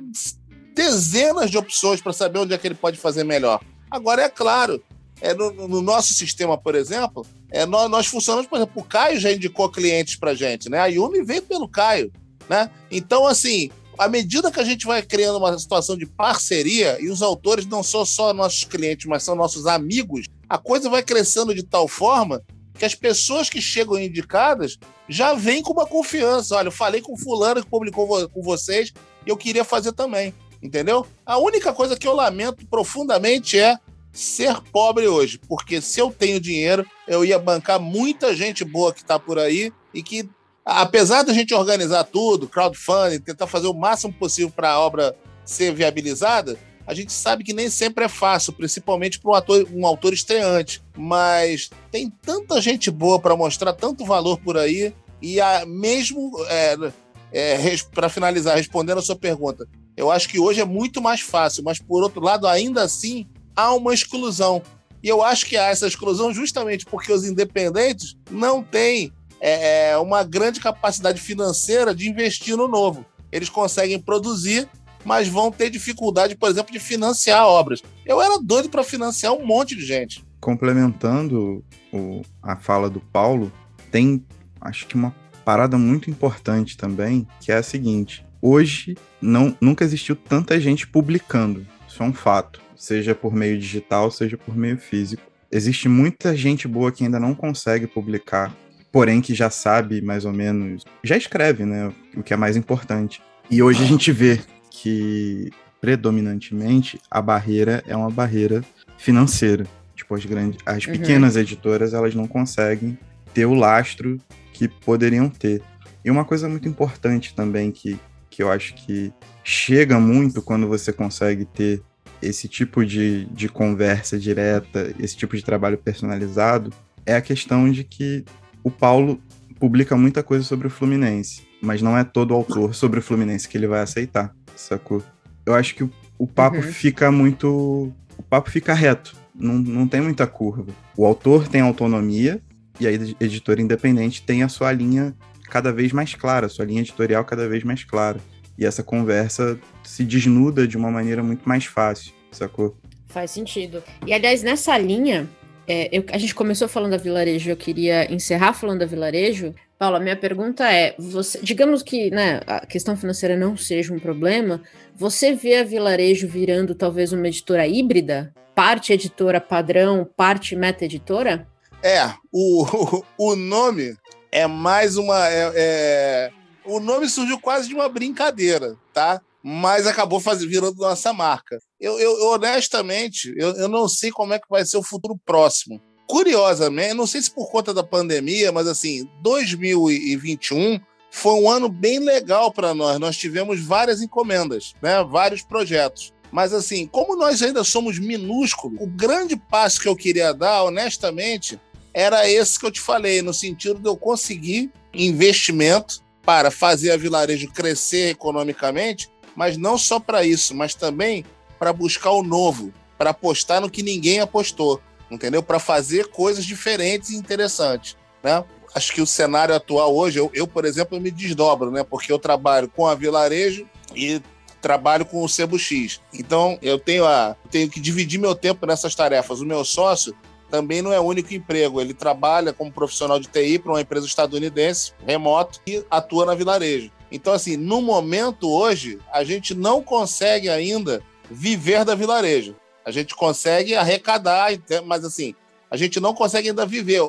dezenas de opções para saber onde é que ele pode fazer melhor. Agora, é claro, é, no, no nosso sistema, por exemplo, é, nós, nós, funcionamos, por exemplo, o Caio já indicou clientes para gente, né? A Yumi veio pelo Caio, né? Então, assim, à medida que a gente vai criando uma situação de parceria e os autores não são só nossos clientes, mas são nossos amigos, a coisa vai crescendo de tal forma que as pessoas que chegam indicadas já vêm com uma confiança. Olha, eu falei com fulano que publicou com vocês e eu queria fazer também, entendeu? A única coisa que eu lamento profundamente é ser pobre hoje, porque se eu tenho dinheiro, eu ia bancar muita gente boa que está por aí e que, apesar da gente organizar tudo, crowdfunding, tentar fazer o máximo possível para a obra ser viabilizada, a gente sabe que nem sempre é fácil, principalmente para um, um autor estreante. Mas tem tanta gente boa para mostrar tanto valor por aí, e a, mesmo é, é, para finalizar, respondendo a sua pergunta, eu acho que hoje é muito mais fácil, mas por outro lado, ainda assim, há uma exclusão. E eu acho que há essa exclusão justamente porque os independentes não têm é, é, uma grande capacidade financeira de investir no novo. Eles conseguem produzir, mas vão ter dificuldade, por exemplo, de financiar obras. Eu era doido para financiar um monte de gente. Complementando o, a fala do Paulo, tem acho que uma parada muito importante também, que é a seguinte: hoje não, nunca existiu tanta gente publicando. Isso é um fato seja por meio digital, seja por meio físico. Existe muita gente boa que ainda não consegue publicar, porém que já sabe mais ou menos, já escreve, né? O que é mais importante. E hoje a gente vê que predominantemente a barreira é uma barreira financeira. Tipo, as grandes, as uhum. pequenas editoras, elas não conseguem ter o lastro que poderiam ter. E uma coisa muito importante também que, que eu acho que chega muito quando você consegue ter esse tipo de, de conversa direta, esse tipo de trabalho personalizado, é a questão de que o Paulo publica muita coisa sobre o Fluminense, mas não é todo autor sobre o Fluminense que ele vai aceitar, sacou? Eu acho que o, o papo uhum. fica muito. O papo fica reto, não, não tem muita curva. O autor tem autonomia e a editora independente tem a sua linha cada vez mais clara, a sua linha editorial cada vez mais clara. E essa conversa se desnuda de uma maneira muito mais fácil, sacou? Faz sentido. E aliás, nessa linha, é, eu, a gente começou falando da vilarejo, eu queria encerrar falando da vilarejo. Paula, minha pergunta é: você, digamos que né, a questão financeira não seja um problema, você vê a vilarejo virando talvez uma editora híbrida? Parte editora padrão, parte meta-editora? É, o, o nome é mais uma. É, é, o nome surgiu quase de uma brincadeira, tá? Mas acabou fazendo, virando nossa marca. Eu, eu honestamente, eu, eu não sei como é que vai ser o futuro próximo. Curiosamente, não sei se por conta da pandemia, mas assim, 2021 foi um ano bem legal para nós. Nós tivemos várias encomendas, né? Vários projetos. Mas assim, como nós ainda somos minúsculos, o grande passo que eu queria dar, honestamente, era esse que eu te falei, no sentido de eu conseguir investimento para fazer a vilarejo crescer economicamente, mas não só para isso, mas também para buscar o novo, para apostar no que ninguém apostou, entendeu? Para fazer coisas diferentes e interessantes, né? Acho que o cenário atual hoje, eu, eu, por exemplo, me desdobro, né? Porque eu trabalho com a vilarejo e trabalho com o Sebo X. Então, eu tenho, a, tenho que dividir meu tempo nessas tarefas. O meu sócio também não é o único emprego. Ele trabalha como profissional de TI para uma empresa estadunidense, remoto, e atua na vilarejo. Então, assim, no momento hoje, a gente não consegue ainda viver da vilarejo. A gente consegue arrecadar, mas assim, a gente não consegue ainda viver.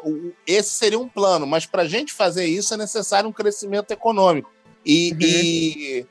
Esse seria um plano, mas para a gente fazer isso é necessário um crescimento econômico. E, uhum. e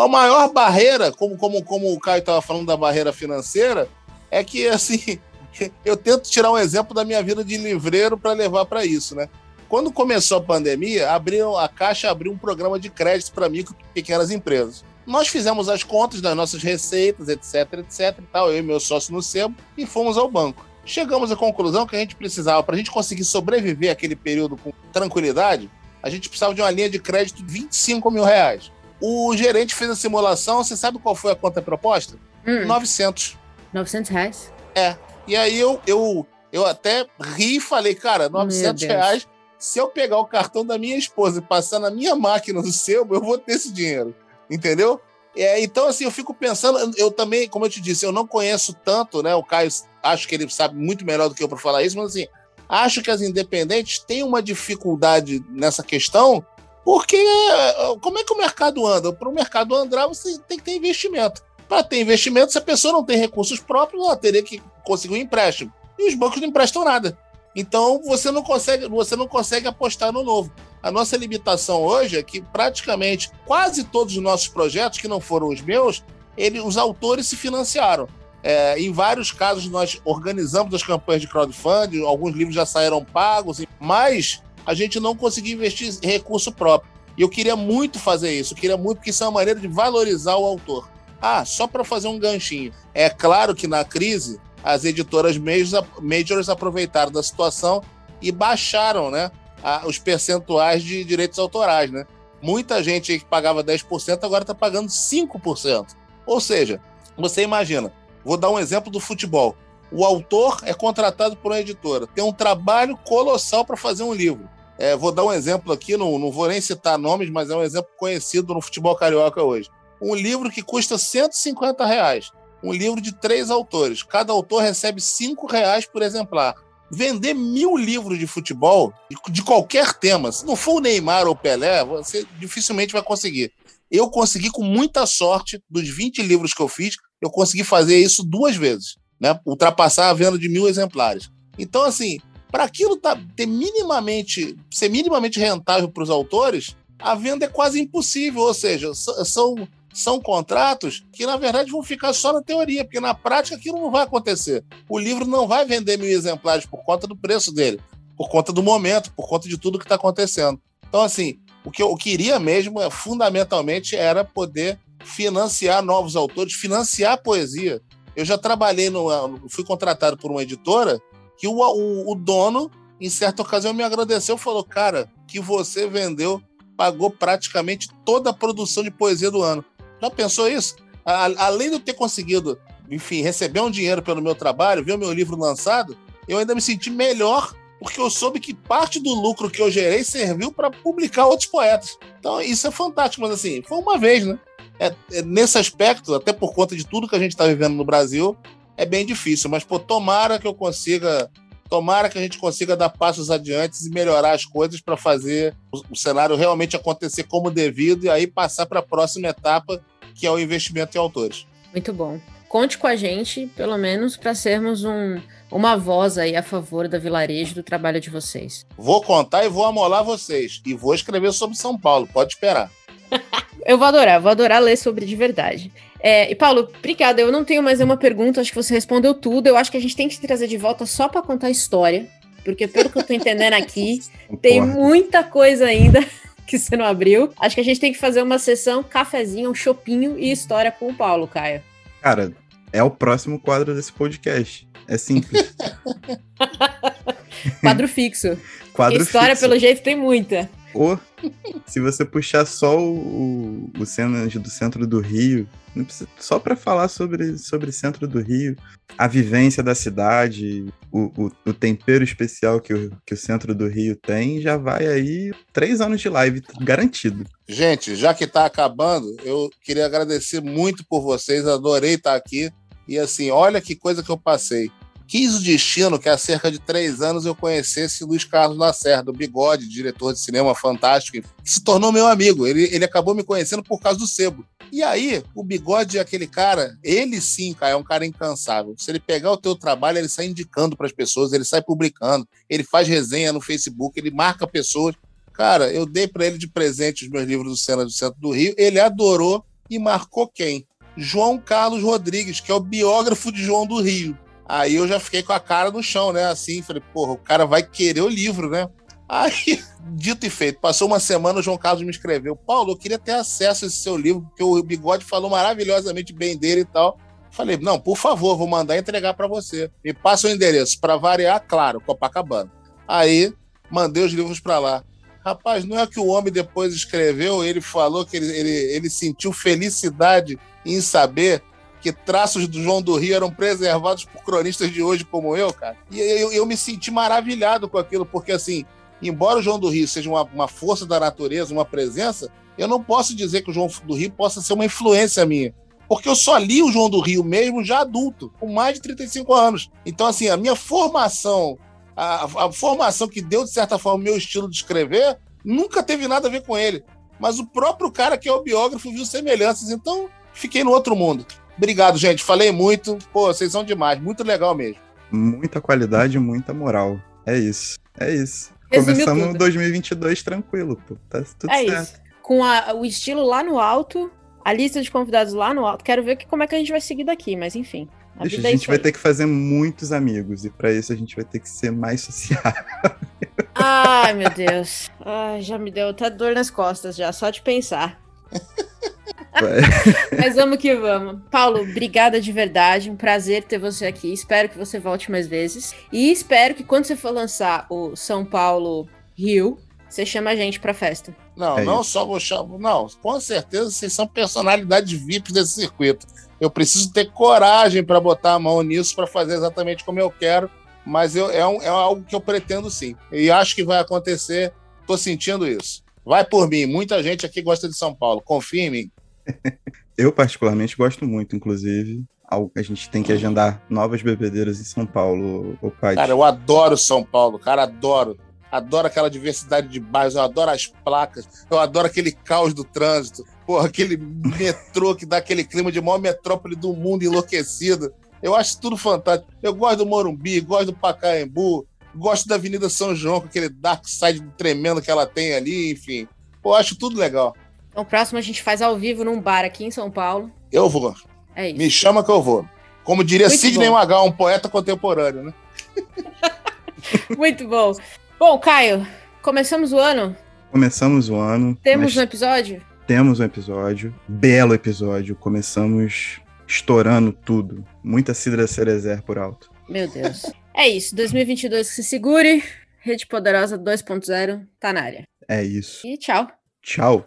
a maior barreira, como, como, como o Caio estava falando da barreira financeira, é que assim eu tento tirar um exemplo da minha vida de livreiro para levar para isso, né? Quando começou a pandemia, abriu, a Caixa abriu um programa de crédito para micro e pequenas empresas. Nós fizemos as contas das nossas receitas, etc, etc e tal, eu e meu sócio no SEBO, e fomos ao banco. chegamos à conclusão que a gente precisava, para a gente conseguir sobreviver aquele período com tranquilidade, a gente precisava de uma linha de crédito de 25 mil reais. O gerente fez a simulação, você sabe qual foi a conta proposta? Hum. 900. 900 reais? É. E aí eu, eu, eu até ri e falei, cara, 900 reais, se eu pegar o cartão da minha esposa e passar na minha máquina do seu, eu vou ter esse dinheiro. Entendeu? É, então, assim, eu fico pensando, eu também, como eu te disse, eu não conheço tanto, né? O Caio, acho que ele sabe muito melhor do que eu para falar isso, mas assim, acho que as independentes têm uma dificuldade nessa questão, porque como é que o mercado anda? Para o mercado andar, você tem que ter investimento. Para ter investimento, se a pessoa não tem recursos próprios, ela teria que conseguir um empréstimo. E os bancos não emprestam nada. Então você não consegue, você não consegue apostar no novo. A nossa limitação hoje é que praticamente quase todos os nossos projetos, que não foram os meus, ele, os autores se financiaram. É, em vários casos, nós organizamos as campanhas de crowdfunding, alguns livros já saíram pagos, mas a gente não conseguiu investir recurso próprio. E eu queria muito fazer isso, eu queria muito, porque isso é uma maneira de valorizar o autor. Ah, só para fazer um ganchinho. É claro que na crise, as editoras majors aproveitaram da situação e baixaram né, a, os percentuais de direitos autorais. Né? Muita gente que pagava 10% agora está pagando 5%. Ou seja, você imagina, vou dar um exemplo do futebol. O autor é contratado por uma editora, tem um trabalho colossal para fazer um livro. É, vou dar um exemplo aqui, não, não vou nem citar nomes, mas é um exemplo conhecido no futebol carioca hoje. Um livro que custa 150 reais. Um livro de três autores. Cada autor recebe 5 reais por exemplar vender mil livros de futebol, de qualquer tema, se não for o Neymar ou o Pelé, você dificilmente vai conseguir. Eu consegui, com muita sorte, dos 20 livros que eu fiz, eu consegui fazer isso duas vezes, né? Ultrapassar a venda de mil exemplares. Então, assim, para aquilo tá, ter minimamente, ser minimamente rentável para os autores, a venda é quase impossível. Ou seja, são são contratos que, na verdade, vão ficar só na teoria, porque na prática aquilo não vai acontecer. O livro não vai vender mil exemplares por conta do preço dele, por conta do momento, por conta de tudo que está acontecendo. Então, assim, o que eu queria mesmo, é, fundamentalmente, era poder financiar novos autores, financiar poesia. Eu já trabalhei, no, fui contratado por uma editora que o, o, o dono, em certa ocasião, me agradeceu, falou, cara, que você vendeu pagou praticamente toda a produção de poesia do ano. Já pensou isso? A, além de eu ter conseguido, enfim, receber um dinheiro pelo meu trabalho, ver o meu livro lançado, eu ainda me senti melhor porque eu soube que parte do lucro que eu gerei serviu para publicar outros poetas. Então, isso é fantástico, mas assim, foi uma vez, né? É, é, nesse aspecto, até por conta de tudo que a gente está vivendo no Brasil, é bem difícil. Mas, pô, tomara que eu consiga, tomara que a gente consiga dar passos adiante e melhorar as coisas para fazer o, cenário realmente acontecer como devido e aí passar para a próxima etapa, que é o investimento em autores. Muito bom. Conte com a gente, pelo menos, para sermos um, uma voz aí a favor da vilarejo do trabalho de vocês. Vou contar e vou amolar vocês. E vou escrever sobre São Paulo, pode esperar. eu vou adorar, vou adorar ler sobre de verdade. É, e Paulo, obrigada. Eu não tenho mais nenhuma pergunta, acho que você respondeu tudo. Eu acho que a gente tem que te trazer de volta só para contar a história, porque pelo que eu tô entendendo aqui, tem muita coisa ainda que você não abriu. Acho que a gente tem que fazer uma sessão, cafezinho, um chopinho e história com o Paulo, Caio. Cara, é o próximo quadro desse podcast. É simples. quadro fixo. Quadro história, fixo. pelo jeito, tem muita. Ou, se você puxar só o, o cenas do centro do Rio, só para falar sobre, sobre centro do Rio, a vivência da cidade, o, o, o, tempero especial que o, que o centro do Rio tem, já vai aí três anos de live, garantido. Gente, já que está acabando, eu queria agradecer muito por vocês, adorei estar aqui. E assim, olha que coisa que eu passei. Quis o destino que há cerca de três anos eu conhecesse Luiz Carlos Lacerda, o Bigode, diretor de cinema fantástico, que se tornou meu amigo. Ele, ele acabou me conhecendo por causa do sebo. E aí, o Bigode é aquele cara, ele sim, cara, é um cara incansável. Se ele pegar o teu trabalho, ele sai indicando para as pessoas, ele sai publicando, ele faz resenha no Facebook, ele marca pessoas. Cara, eu dei para ele de presente os meus livros do Cena do Centro do Rio, ele adorou e marcou quem? João Carlos Rodrigues, que é o biógrafo de João do Rio. Aí eu já fiquei com a cara no chão, né? Assim, falei, porra, o cara vai querer o livro, né? Aí, dito e feito, passou uma semana, o João Carlos me escreveu: Paulo, eu queria ter acesso a esse seu livro, porque o Bigode falou maravilhosamente bem dele e tal. Falei, não, por favor, vou mandar entregar para você. Me passa o endereço, para variar, claro, Copacabana. Aí, mandei os livros para lá. Rapaz, não é que o homem depois escreveu, ele falou que ele, ele, ele sentiu felicidade em saber que traços do João do Rio eram preservados por cronistas de hoje como eu, cara. E eu, eu me senti maravilhado com aquilo, porque assim, embora o João do Rio seja uma, uma força da natureza, uma presença, eu não posso dizer que o João do Rio possa ser uma influência minha. Porque eu só li o João do Rio mesmo já adulto, com mais de 35 anos. Então, assim, a minha formação, a, a formação que deu, de certa forma, o meu estilo de escrever, nunca teve nada a ver com ele. Mas o próprio cara que é o biógrafo viu semelhanças. Então, fiquei no outro mundo. Obrigado, gente. Falei muito. Pô, vocês são demais. Muito legal mesmo. Muita qualidade, muita moral. É isso. É isso. Resumiu Começamos tudo. 2022 tranquilo, pô. Tá tudo é certo. Isso. Com a, o estilo lá no alto, a lista de convidados lá no alto. Quero ver que, como é que a gente vai seguir daqui, mas enfim. A, Deixa, a é gente vai ter que fazer muitos amigos e para isso a gente vai ter que ser mais sociável. Ai, meu Deus. Ai, já me deu até dor nas costas já, só de pensar. Mas vamos que vamos. Paulo, obrigada de verdade. Um prazer ter você aqui. Espero que você volte mais vezes. E espero que quando você for lançar o São Paulo Rio, você chama a gente pra festa. Não, é não isso. só vou chamar. Não, com certeza vocês são personalidades VIPs desse circuito. Eu preciso ter coragem para botar a mão nisso, para fazer exatamente como eu quero. Mas eu, é, um, é algo que eu pretendo sim. E acho que vai acontecer. Tô sentindo isso. Vai por mim. Muita gente aqui gosta de São Paulo. Confia em mim. Eu, particularmente, gosto muito, inclusive. A gente tem que agendar novas bebedeiras em São Paulo, o pai. Cara, eu adoro São Paulo, cara, adoro. Adoro aquela diversidade de bairros, eu adoro as placas, eu adoro aquele caos do trânsito, porra, aquele metrô que dá aquele clima de maior metrópole do mundo enlouquecido. Eu acho tudo fantástico. Eu gosto do Morumbi, gosto do Pacaembu, gosto da Avenida São João, com aquele dark side tremendo que ela tem ali, enfim. Eu acho tudo legal. Então, próximo a gente faz ao vivo num bar aqui em São Paulo. Eu vou. É isso. Me chama que eu vou. Como diria Muito Sidney bom. Magal, um poeta contemporâneo, né? Muito bom. Bom, Caio, começamos o ano? Começamos o ano. Temos um episódio? Temos um episódio. Belo episódio. Começamos estourando tudo. Muita Cidra Cerezer por alto. Meu Deus. é isso. 2022 que se segure. Rede Poderosa 2.0 tá na área. É isso. E tchau. Tchau.